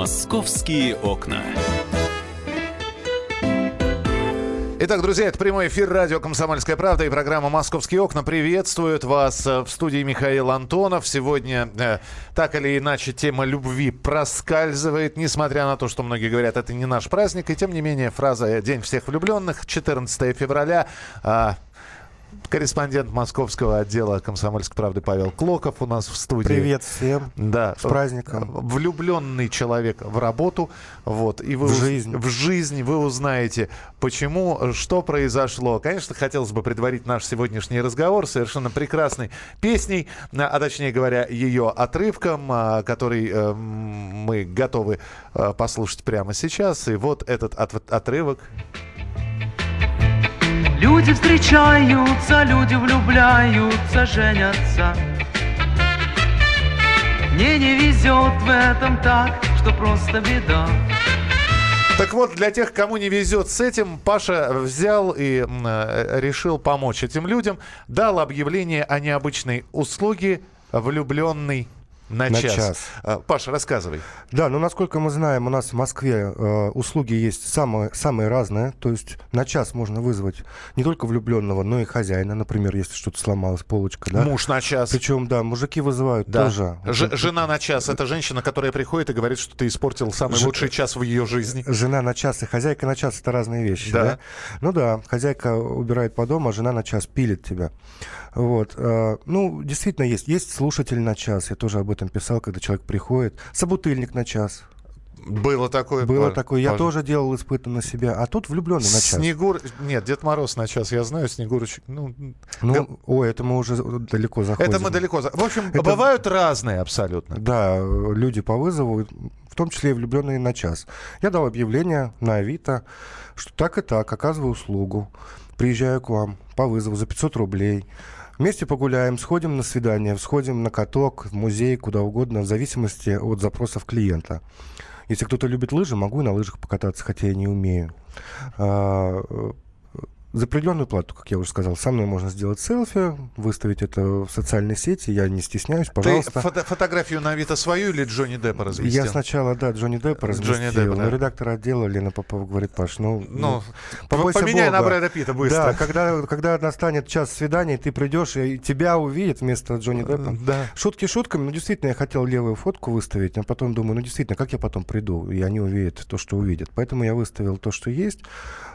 Московские окна. Итак, друзья, это прямой эфир радио «Комсомольская правда» и программа «Московские окна» приветствует вас э, в студии Михаил Антонов. Сегодня, э, так или иначе, тема любви проскальзывает, несмотря на то, что многие говорят, это не наш праздник. И тем не менее, фраза «День всех влюбленных», 14 февраля, э, корреспондент московского отдела «Комсомольской правды» Павел Клоков у нас в студии. Привет всем. Да. С праздником. Влюбленный человек в работу. Вот, и вы в уз... жизнь. В жизни вы узнаете, почему, что произошло. Конечно, хотелось бы предварить наш сегодняшний разговор совершенно прекрасной песней, а точнее говоря, ее отрывком, а, который э, мы готовы э, послушать прямо сейчас. И вот этот от- отрывок. Люди встречаются, люди влюбляются, женятся. Мне не везет в этом так, что просто беда. Так вот, для тех, кому не везет с этим, Паша взял и э, решил помочь этим людям. Дал объявление о необычной услуге «Влюбленный на, На час». час. А, Паша, рассказывай. Да, ну насколько мы знаем, у нас в Москве э, услуги есть самые, самые разные. То есть на час можно вызвать не только влюбленного, но и хозяина. Например, если что-то сломалось, полочка, да. Муж на час. Причем, да, мужики вызывают Да. тоже. Ж- жена на час. Это женщина, которая приходит и говорит, что ты испортил самый Ж- лучший час в ее жизни. Жена на час и хозяйка на час это разные вещи, Да. да? Ну да, хозяйка убирает по дому, а жена на час пилит тебя. Вот. э, Ну, действительно есть. Есть слушатель на час. Я тоже об этом писал, когда человек приходит. Собутыльник на час. Было такое. Было Паш- такое. Я Паша. тоже делал испытанно на себя. А тут влюбленный на час. Снегур... Нет, Дед Мороз на час, я знаю, Снегурочек. Ну, Ну, Га- ой, это мы уже далеко заходим. это мы далеко. В общем, Это- бывают разные абсолютно. Да, люди по вызову, в том числе и влюбленные на час. Я дал объявление на Авито, что так и так, оказываю услугу. Приезжаю к вам по вызову за 500 рублей. Вместе погуляем, сходим на свидание, сходим на каток, в музей, куда угодно, в зависимости от запросов клиента. Если кто-то любит лыжи, могу и на лыжах покататься, хотя я не умею. Э, За определенную плату, как я уже сказал, со мной можно сделать селфи, выставить это в социальной сети, я не стесняюсь, пожалуйста. Ты фото- фотографию на Авито свою или Джонни Деппа разместил? Я сначала, да, Джонни Деппа разместил, Джонни Деппа, да. но редактор отдела Лена Попова говорит, Паш, ну, Ну, побойся поменяй на Бога. Брэда Питта быстро. Да, когда, когда настанет час свидания, ты придешь, и тебя увидят вместо Джонни Деппа. Да. Шутки шутками, но действительно я хотел левую фотку выставить, а потом думаю, ну действительно, как я потом приду, и они увидят то, что увидят. Поэтому я выставил то, что есть.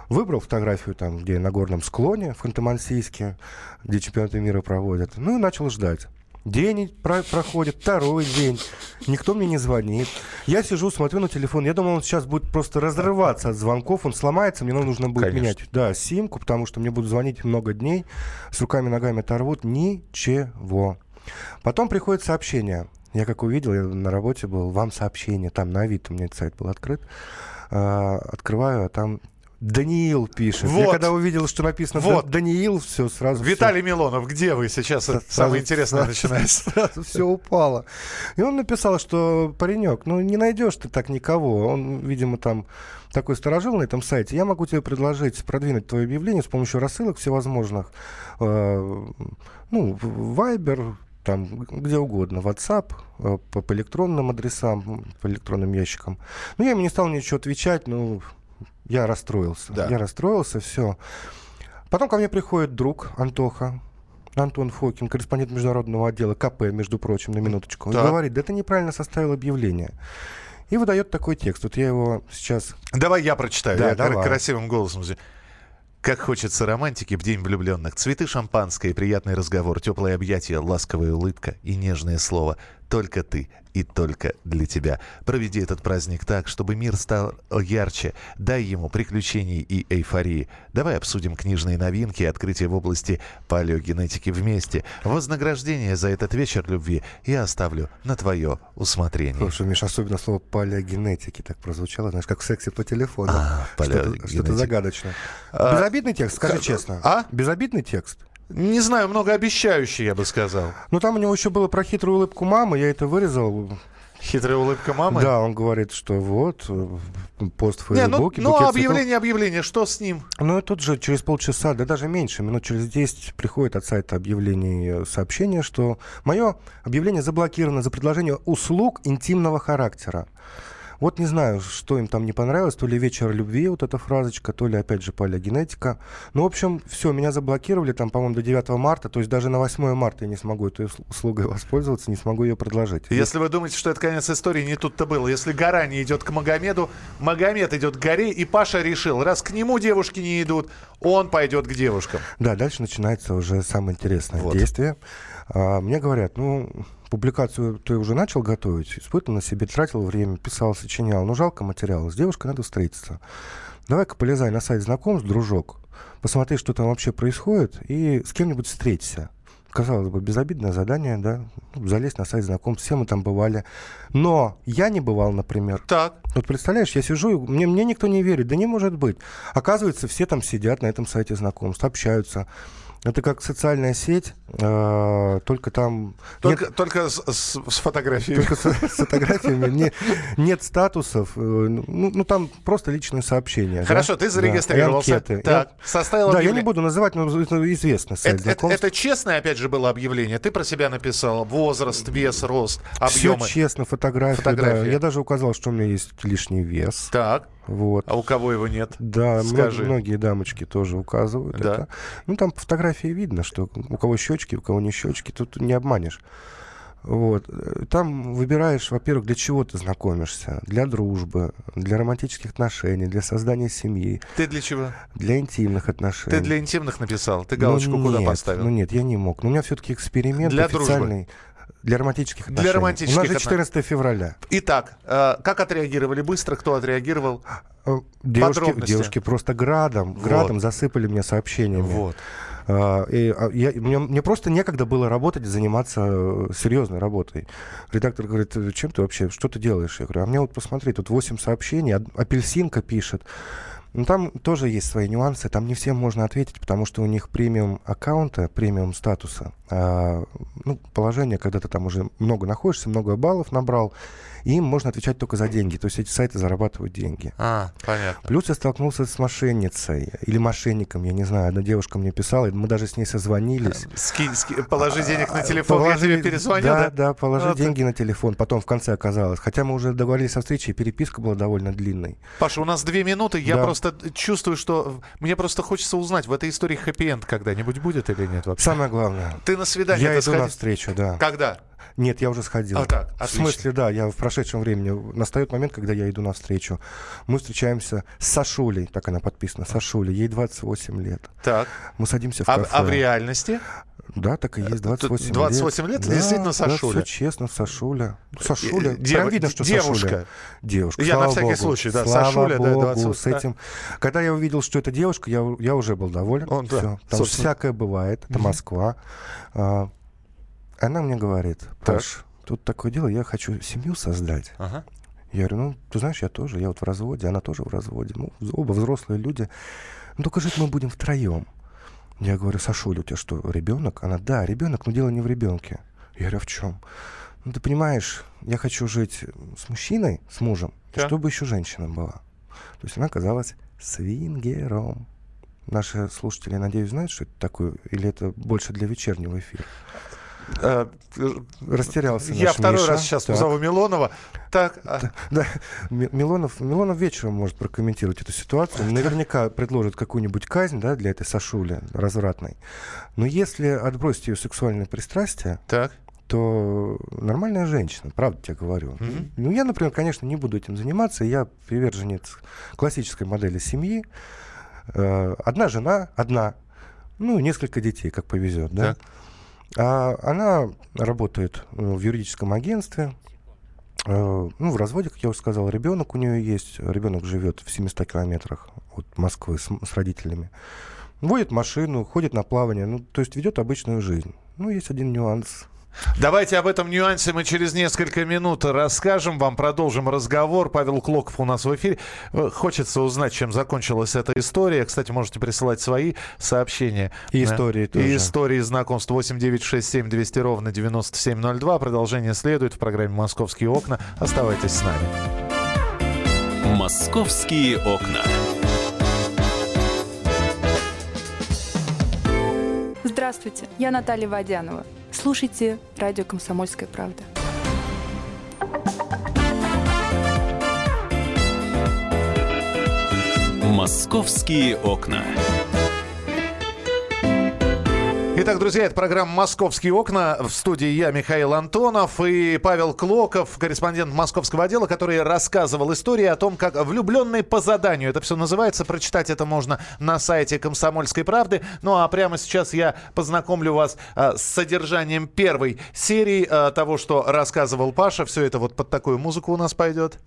Выбрал фотографию там, где на горном склоне, в Ханты-Мансийске, где чемпионаты мира проводят. Ну и начал ждать. День про- проходит, второй день. Никто мне не звонит. Я сижу, смотрю на телефон. Я думал, он сейчас будет просто разрываться от звонков. Он сломается, мне нужно будет Конечно. менять. Да, симку, потому что мне будут звонить много дней. С руками, ногами оторвут. Ничего. Потом приходит сообщение. Я как увидел, я на работе был, вам сообщение. Там на Авито у меня этот сайт был открыт. А, открываю, а там Даниил пишет. Я Вот. когда увидел, что написано Вот. «Да- Даниил, все сразу. Виталий Милонов, где вы сейчас? Это самое интересное сразу- начинается. Сразу все упало. И он написал, что паренек, ну не найдешь ты так никого. Он, видимо, там такой сторожил на этом сайте. Я могу тебе предложить продвинуть твое объявление с помощью рассылок всевозможных. Э, Ну, Viber, там где угодно, WhatsApp, э, по, по электронным адресам, по электронным ящикам. Ну, я ему не стал ничего отвечать, ну, я расстроился. Да. Я расстроился, все. Потом ко мне приходит друг Антоха, Антон Фокин, корреспондент международного отдела КП, между прочим, на минуточку. Он Так. говорит, да ты неправильно составил объявление. И выдает такой текст. Вот я его сейчас... Давай я прочитаю. Да, я давай. красивым голосом. Как хочется романтики в день влюбленных. Цветы шампанское, приятный разговор, теплое объятие, ласковая улыбка и нежное слово. Только ты и только для тебя. Проведи этот праздник так, чтобы мир стал ярче. Дай ему приключений и эйфории. Давай обсудим книжные новинки и открытия в области палеогенетики вместе. Вознаграждение за этот вечер любви я оставлю на твое усмотрение. Слушай, Миш, особенно слово палеогенетики так прозвучало, знаешь, как в сексе по телефону. А, Что-то, что-то загадочное. А, Безобидный текст, скажи как- честно. а? Безобидный текст. Не знаю, многообещающий, я бы сказал. Ну, там у него еще было про хитрую улыбку мамы, я это вырезал. Хитрая улыбка мамы. Да, он говорит, что вот, э, пост в Не, ну, Фейсбуке, ну объявление, объявление, что с ним? Ну, и тут же через полчаса, да даже меньше, минут через 10 приходит от сайта объявлений э, сообщение, что мое объявление заблокировано за предложение услуг интимного характера. Вот не знаю, что им там не понравилось, то ли вечер любви, вот эта фразочка, то ли, опять же, палеогенетика. Ну, в общем, все, меня заблокировали там, по-моему, до 9 марта, то есть даже на 8 марта я не смогу этой услугой воспользоваться, не смогу ее предложить. Если вы думаете, что это конец истории, не тут-то было. Если гора не идет к Магомеду, Магомед идет к горе, и Паша решил, раз к нему девушки не идут, он пойдет к девушкам. Да, дальше начинается уже самое интересное Вот. действие. А, мне говорят, ну, публикацию ты уже начал готовить, испытывал на себе, тратил время, писал, сочинял. Ну, жалко материала. С девушкой надо встретиться. Давай-ка полезай на сайт знакомств, дружок, посмотри, что там вообще происходит, и с кем-нибудь встреться. Казалось бы, безобидное задание, да, ну, залезть на сайт знакомств, все мы там бывали. Но я не бывал, например. Так. Вот представляешь, я сижу, и мне, мне никто не верит. Да не может быть. Оказывается, все там сидят на этом сайте знакомств, общаются. Это как социальная сеть, э, только там Только, нет, только с, с- с фотографией. только с, с фотографиями, не- нет статусов, э, ну, ну, там просто личные сообщения. да. Хорошо, ты Да, зарегистрировался. и анкеты. Так, Я- составил да, я не буду называть, но это известный сайт Это, это- это честное, опять же, было объявление. Ты про себя написал возраст, вес, рост, Все объемы. честно, фотографии, да. Фотографии. Я даже указал, что у меня есть лишний вес. Так, Вот. а у кого его нет? Да, Скажи. многие дамочки тоже указывают Да. это. Ну, там по фотографии видно, что у кого щечки, у кого не щечки, тут не обманешь. Вот. Там выбираешь, во-первых, для чего ты знакомишься. Для дружбы, для романтических отношений, для создания семьи, Ты для чего? для интимных отношений. Ты для интимных написал. Ты Ну, галочку куда нет, поставил? Ну нет, я не мог. Но у меня все-таки эксперимент Для дружбы. Для романтических Для отношений. романтических У нас же отно- 14 февраля. Итак, э, как отреагировали быстро? Кто отреагировал? Э, Девушки, девушки просто градом, градом засыпали меня сообщениями. Вот. А, и, а, я- мне, мне просто некогда было работать, заниматься э, серьезной работой. Редактор говорит, «Э, чем ты вообще, что ты делаешь? Я говорю, а мне вот посмотри, тут 8 сообщений, апельсинка пишет. Ну, там тоже есть свои нюансы, там не всем можно ответить, потому что у них премиум аккаунта, премиум статуса, а, ну, положение, когда ты там уже много находишься, много баллов набрал, им можно отвечать только за деньги. То есть эти сайты зарабатывают деньги. А, понятно. Плюс я столкнулся с мошенницей или мошенником, я не знаю. Одна девушка мне писала, мы даже с ней созвонились. Скинь, ски- положи денег на телефон, Положи- я тебе перезвоню, да? да? Да, положи Вот. деньги на телефон. Потом в конце оказалось. Хотя мы уже договорились о встрече, и переписка была довольно длинной. Паша, у нас две минуты. Я Да. просто чувствую, что мне просто хочется узнать, в этой истории хэппи-энд когда-нибудь будет или нет вообще? Самое главное. Ты на свидание Я иду сходи- на встречу, да. Когда? Нет, я уже сходил. А, так, в отлично. смысле, да, я в прошедшем времени. Настает момент, когда я иду навстречу. Мы встречаемся с Сашулей, так она подписана, Сашулей. Ей 28 лет. Так. Мы садимся в А, кафе. а в реальности? Да, так и есть, 28 лет. 28 лет, действительно Сашуля. Да, все честно, Сашуля. Сашуля. Э, Прям видно, что девушка. Сашуля. Девушка. Я на слава всякий богу. случай, да, Слава Сашуля, да, богу, 20, с да. этим. Когда я увидел, что это девушка, я, я уже был доволен. Он, да, Всё. Там всякое бывает. Это Москва. А, она мне говорит, Так. Паш, тут такое дело, я хочу семью создать. Ага. Я говорю, ну, ты знаешь, я тоже, я вот в разводе, она тоже в разводе. Ну, оба взрослые люди. Ну, только жить мы будем втроем. Я говорю, Сашуля, у тебя что, ребенок? Она, да, ребенок, но дело не в ребенке. Я говорю, а в чем? Ну, ты понимаешь, я хочу жить с мужчиной, с мужем, Так. чтобы еще женщина была. То есть она оказалась свингером. Наши слушатели, надеюсь, знают, что это такое, или это больше для вечернего эфира? Э, Растерялся Я второй Миша. раз сейчас Так. позову Милонова. Так, а, Да, Ми- Милонов, Милонов вечером может прокомментировать эту ситуацию. Наверняка предложит какую-нибудь казнь да, для этой Сашули развратной. Но если отбросить ее сексуальное пристрастие, так. то нормальная женщина, правда тебе говорю. Мгм. Ну, я, например, конечно, не буду этим заниматься. Я приверженец классической модели семьи. Э, Одна жена, одна. Ну, несколько детей, как повезет, да. Так. А она работает э, в юридическом агентстве. Э, Ну, в разводе, как я уже сказал, ребенок у нее есть. Ребенок живет в 700 километрах от Москвы с, с родителями. Водит машину, ходит на плавание, ну, то есть ведет обычную жизнь. Ну, есть один нюанс. Давайте об этом нюансе мы через несколько минут расскажем вам, продолжим разговор. Павел Клоков у нас в эфире. Э, Хочется узнать, чем закончилась эта история. Кстати, можете присылать свои сообщения. И Э, истории тоже. И истории знакомств 8967 200 ровно 9702. Продолжение следует в программе «Московские окна». Оставайтесь с нами. «Московские окна». Здравствуйте, я Наталья Водянова. Слушайте радио «Комсомольская правда». «Московские окна». Итак, друзья, это программа «Московские окна». В студии я, Михаил Антонов, и Павел Клоков, корреспондент московского отдела, который рассказывал истории о том, как влюбленные по заданию, это все называется, прочитать это можно на сайте «Комсомольской правды». Ну а прямо сейчас я познакомлю вас а, с содержанием первой серии а, того, что рассказывал Паша. Все это вот под такую музыку у нас пойдет.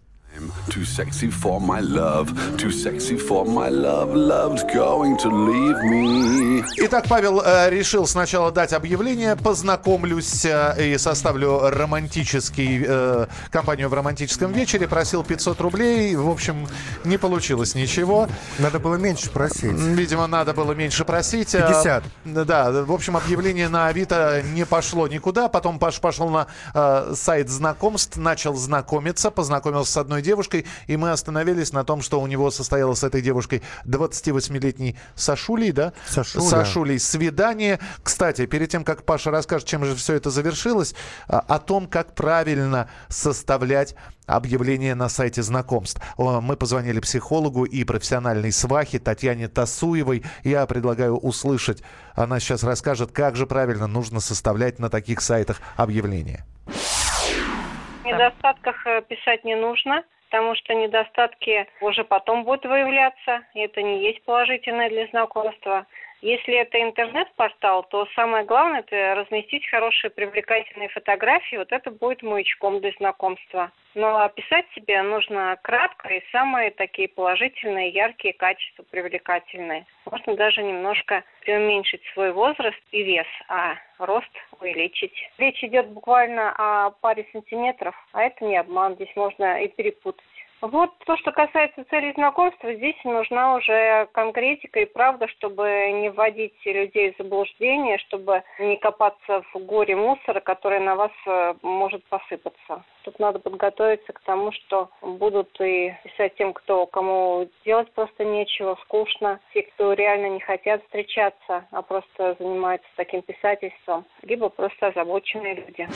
Too sexy for my love, too sexy for my love, love's going to leave me. Итак, Павел э, решил сначала дать объявление, познакомлюсь э, и составлю романтический, э, компанию в романтическом вечере, просил 500 рублей, в общем, не получилось ничего. Надо было меньше просить. Видимо, надо было меньше просить. 50. А, Да, в общем, объявление на Авито не пошло никуда. Потом Паш пошел на э, сайт знакомств, начал знакомиться, познакомился с одной девушкой, и мы остановились на том, что у него состоялось с этой девушкой 28-летней Сашулей, да? Сашуля. Сашулей свидание. Кстати, перед тем, как Паша расскажет, чем же все это завершилось, а, о том, как правильно составлять объявление на сайте знакомств. Мы позвонили психологу и профессиональной свахе Татьяне Тасуевой. Я предлагаю услышать. Она сейчас расскажет, как же правильно нужно составлять на таких сайтах объявления. В недостатках э, писать не нужно, потому что недостатки уже потом будут выявляться, и это не есть положительное для знакомства. Если это интернет-портал, то самое главное – это разместить хорошие привлекательные фотографии, вот это будет маячком для знакомства. Но описать себе нужно кратко и самые такие положительные, яркие качества, привлекательные. Можно даже немножко уменьшить свой возраст и вес, а рост увеличить. Речь идет буквально о паре сантиметров, а это не обман, здесь можно и перепутать. Вот то, что касается целей знакомства, здесь нужна уже конкретика и правда, чтобы не вводить людей в заблуждение, чтобы не копаться в горе мусора, который на вас э, может посыпаться. Тут надо подготовиться к тому, что будут и писать тем, кто кому делать просто нечего, скучно, те, кто реально не хотят встречаться, а просто занимаются таким писательством, либо просто озабоченные люди.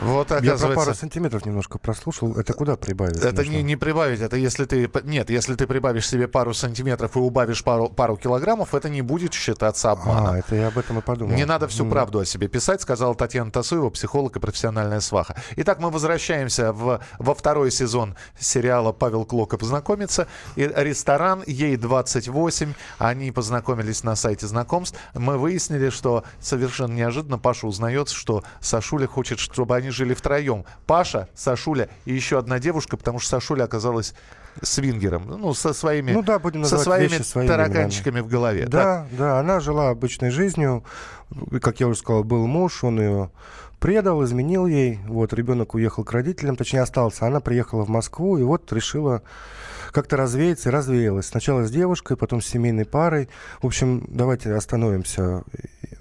Вот, Я про пару оказывается... сантиметров немножко прослушал. Это куда прибавить? Это нужно? не, не прибавить, это если ты... Нет, если ты прибавишь себе пару сантиметров и убавишь пару, пару килограммов, это не будет считаться обманом. А, это я об этом и подумал. Не надо всю М. правду о себе писать, сказала Татьяна Тасуева, психолог и профессиональная сваха. Итак, мы возвращаемся в, во второй сезон сериала «Павел Клоков знакомится». И ресторан, ей 28, они познакомились на сайте знакомств. Мы выяснили, что совершенно неожиданно Паша узнает, что Сашуля хочет, чтобы они жили втроем. Паша, Сашуля и еще одна девушка, потому что Сашуля оказалась свингером, ну, со своими, Ну да, будем со своими вещи своими тараканчиками в голове. Так? Да, да, она жила обычной жизнью. Как я уже сказал, был муж, он ее предал, изменил ей. Вот, ребенок уехал к родителям, точнее остался. Она приехала в Москву и вот решила как-то развеяться и развеялась. Сначала с девушкой, потом с семейной парой. В общем, давайте остановимся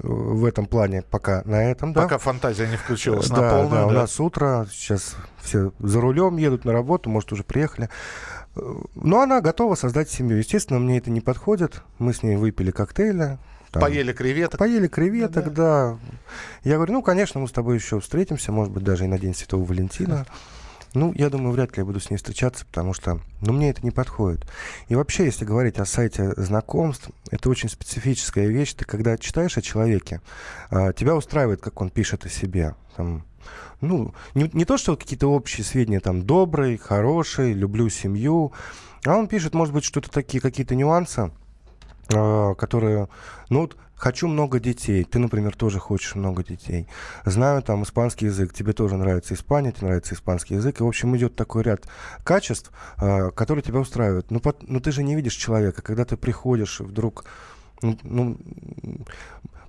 в этом плане пока на этом. да? Пока фантазия не включилась на да, полную. да, у да. нас утро, сейчас все за рулем едут на работу, может, уже приехали. Но она готова создать семью. Естественно, мне это не подходит. Мы с ней выпили коктейля. там, Поели креветок. Поели креветок, да. Я говорю, ну, конечно, мы с тобой еще встретимся, может быть, даже и на День Святого Валентина. Ну, я думаю, вряд ли я буду с ней встречаться, потому что, ну, мне это не подходит. И вообще, если говорить о сайте знакомств, это очень специфическая вещь. Ты когда читаешь о человеке, а, тебя устраивает, как он пишет о себе. Там, ну, не, не то, что какие-то общие сведения, там, добрый, хороший, люблю семью, а он пишет, может быть, что-то такие, какие-то нюансы, которые, ну, вот, хочу много детей. Ты, например, тоже хочешь много детей. Знаю там испанский язык. Тебе тоже нравится Испания, тебе нравится испанский язык. И, в общем, идет такой ряд качеств, а, которые тебя устраивают. Но, пот- но ты же не видишь человека. Когда ты приходишь, вдруг ну, ну,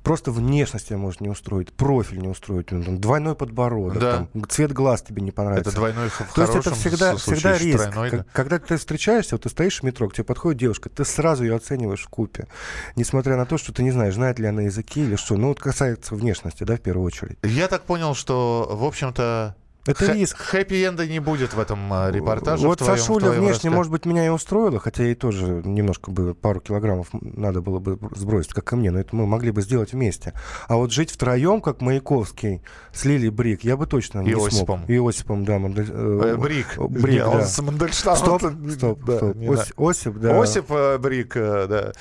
просто внешность тебя может не устроить, профиль не устроить, ну, там, двойной подбородок, Да. там, цвет глаз тебе не понравится. Это двойной в То есть это всегда, всегда риск. тройной, да. Когда ты встречаешься, вот ты стоишь в метро, к тебе подходит девушка, ты сразу ее оцениваешь в купе. Несмотря на то, что ты не знаешь, знает ли она языки или что. Ну, вот касается внешности, да, в первую очередь. Я так понял, что, в общем-то, Это Хэ- риск. Хэппи-энда не будет в этом а, репортаже. Вот в твоем- в Сашуля твоем внешне, раска- может быть, меня и устроила, хотя ей тоже немножко бы пару килограммов надо было бы сбросить, как и мне, но это мы могли бы сделать вместе. А вот жить втроем, как Маяковский с Лили Брик, я бы точно не Иосипом. смог. Иосипом, да. Мандель- Э, э, Брик. Брик, Не, он да. с Мандельштамом. Стоп, стоп, Да, стоп. Ос- Осип, да. Осип э, Брик, э, да.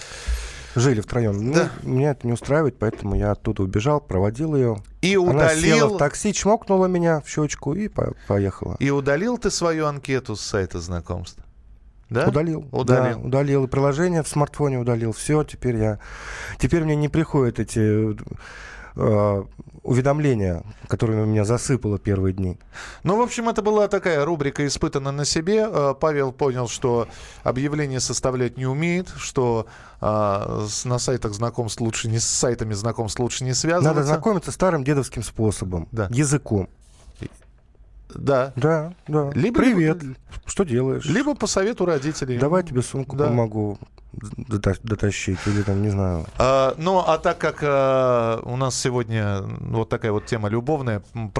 Жили втроем. Да. Ну, меня это не устраивает, поэтому я оттуда убежал, проводил ее. И Она села удалил... в такси, чмокнула меня в щечку и по- поехала. И удалил ты свою анкету с сайта знакомств? Да? Удалил. Удалил. Да, удалил. Приложение в смартфоне удалил. Все, теперь я... Теперь мне не приходят эти э, уведомления, которыми меня засыпало первые дни. Ну, в общем, это была такая рубрика «Испытана на себе». Э, Павел понял, что объявление составлять не умеет, что с- на сайтах знакомств лучше не с сайтами знакомств лучше не связываться. Надо знакомиться старым дедовским способом. Да. Языком. Да. Да, да. Либо- Привет. Что делаешь? Либо по совету родителей. Давай тебе сумку Да. помогу дотащить. Или там, не знаю. А, ну, а так как а, у нас сегодня вот такая вот тема любовная, м,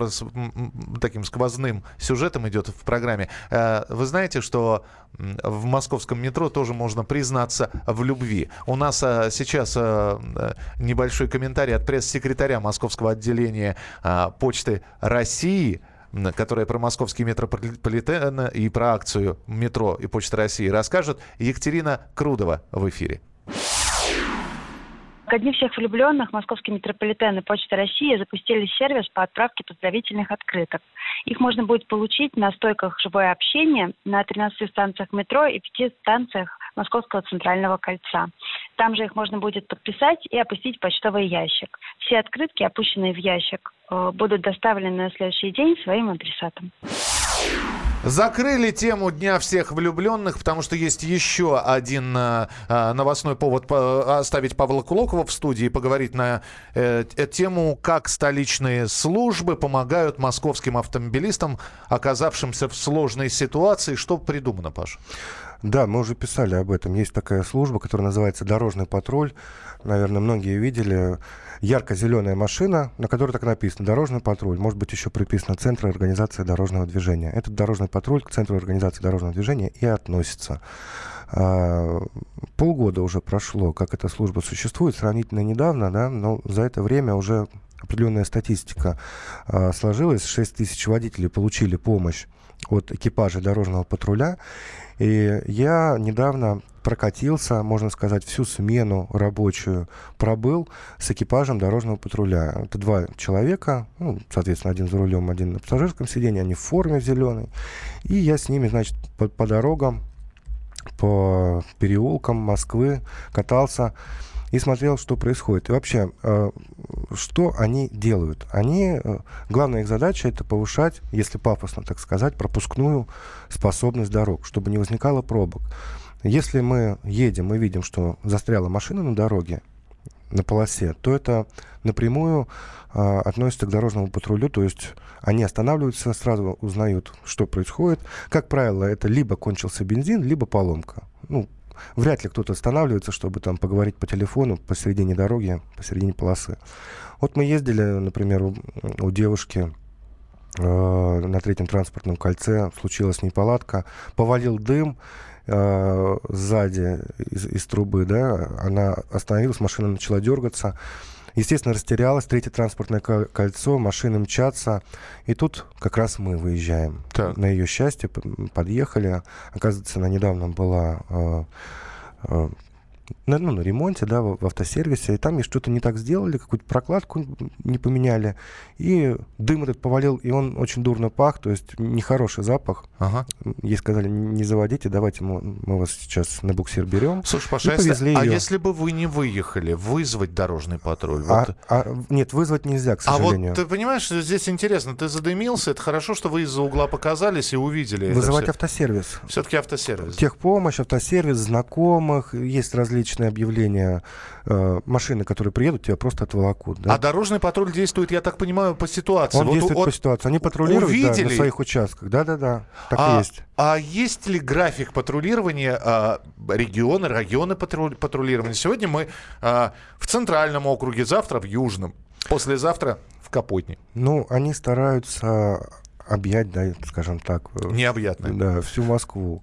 таким сквозным сюжетом идет в программе, а, вы знаете, что в московском метро тоже можно признаться в любви. У нас а, сейчас а, небольшой комментарий от пресс-секретаря московского отделения а, Почты России, которая про московский метрополитен и про акцию метро и Почта России расскажет Екатерина Крудова в эфире. Ко дню всех влюбленных Московский метрополитен и Почта России запустили сервис по отправке поздравительных открыток. Их можно будет получить на стойках «Живое общение» на 13 станциях метро и 5 станциях Московского центрального кольца. Там же их можно будет подписать и опустить в почтовый ящик. Все открытки, опущенные в ящик, э, будут доставлены на следующий день своим адресатам. Закрыли тему Дня всех влюбленных, потому что есть еще один э, э, новостной повод по- оставить Павла Кулокова в студии и поговорить на э, э, тему, как столичные службы помогают московским автомобилистам, оказавшимся в сложной ситуации. Что придумано, Паша? Да, мы уже писали об этом. Есть такая служба, которая называется «Дорожный патруль». Наверное, многие видели. Ярко-зеленая машина, на которой так написано «Дорожный патруль». Может быть, еще приписано «Центр организации дорожного движения». Этот дорожный патруль к Центру организации дорожного движения и относится. А, полгода уже прошло, как эта служба существует, сравнительно недавно, да, но за это время уже определенная статистика а, сложилась. 6 тысяч водителей получили помощь от экипажа дорожного патруля. И я недавно прокатился, можно сказать, всю смену рабочую пробыл с экипажем дорожного патруля. Это два человека, ну, соответственно, один за рулем, один на пассажирском сиденье, они в форме зеленой. И я с ними, значит, по, по дорогам, по переулкам Москвы катался и смотрел, что происходит. И вообще, э, что они делают? Они, э, главная их задача это повышать, если пафосно так сказать, пропускную способность дорог, чтобы не возникало пробок. Если мы едем и видим, что застряла машина на дороге, на полосе, то это напрямую а, относится к дорожному патрулю, то есть они останавливаются, сразу узнают, что происходит. Как правило, это либо кончился бензин, либо поломка. Ну, вряд ли кто-то останавливается, чтобы там поговорить по телефону посередине дороги, посередине полосы. Вот мы ездили, например, у, у девушки э, на третьем транспортном кольце, случилась неполадка, повалил дым, э, сзади из, из трубы, да, она остановилась, машина начала дергаться. Естественно, растерялась, третье транспортное ко- кольцо, машины мчатся. И тут как раз мы выезжаем. Так. На ее счастье подъехали. Оказывается, она недавно была э, э, на, ну, на ремонте, да, в, в автосервисе, и там что-то не так сделали, какую-то прокладку не поменяли, и дым этот повалил, и он очень дурно пах, то есть нехороший запах. Ага. Ей сказали, не заводите, давайте мы, мы вас сейчас на буксир берем. Слушай, Паша, И а если- повезли а её. если бы вы не выехали, вызвать дорожный патруль? А, Вот. а, нет, вызвать нельзя, к А сожалению. вот ты понимаешь, что здесь интересно, ты задымился, это хорошо, что вы из-за угла показались и увидели Вызывать автосервис. все. таки автосервис. Техпомощь, автосервис, знакомых, есть различные объявления. э, машины, которые приедут, тебя просто отволокут. Да? А дорожный патруль действует, я так понимаю, по ситуации. Он Вот действует от- по ситуации. Они патрулируют да, увидели- на своих участках. Да-да-да, так а, и есть. а есть ли график патрулирования а, регионы, районы патруль- патрулирования? Сегодня мы а, в центральном округе, завтра в южном, послезавтра в Капотне. Ну, они стараются объять, да, скажем так. э, Необъятное. Да, всю Москву.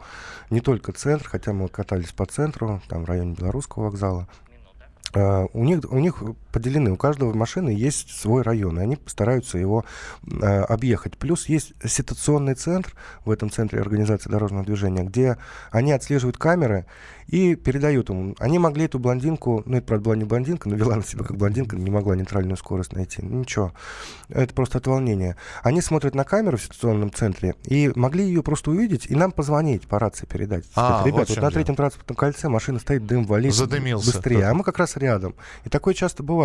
Не только центр, хотя мы катались по центру, там в районе Белорусского вокзала. А, У них, у них поделены, у каждого машины есть свой район, и они стараются его а, объехать. Плюс есть ситуационный центр в этом центре организации дорожного движения, где они отслеживают камеры и передают ему. Они могли эту блондинку, ну это, правда, была не блондинка, но вела на себя как блондинка, не могла нейтральную скорость найти. Ну, Ничего, это просто от волнения. Они смотрят на камеру в ситуационном центре и могли ее просто увидеть и нам позвонить по рации передать. А, Сказать, вот Ребят, вот чем на третьем транспортном кольце машина стоит, дым валит. Задымился Быстрее. кто-то. А мы как раз рядом. И такое часто бывает.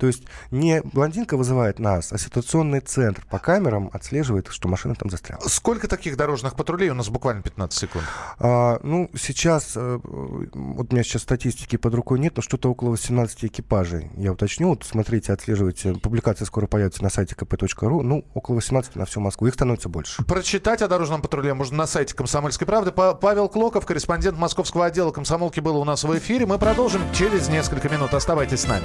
То есть не блондинка вызывает нас, а ситуационный центр по камерам отслеживает, что машина там застряла. Сколько таких дорожных патрулей? У нас буквально 15 секунд. А, ну, сейчас, э, вот у меня сейчас статистики под рукой нет, но что-то около 18 экипажей. Я уточню, вот смотрите, отслеживайте. Публикация скоро появится на сайте kp.ru. Ну, около 18 на всю Москву. Их становится больше. Прочитать о дорожном патруле можно на сайте «Комсомольской правды». Па- Павел Клоков, корреспондент московского отдела «Комсомолки» был у нас в эфире. Мы продолжим через несколько минут. Оставайтесь с нами.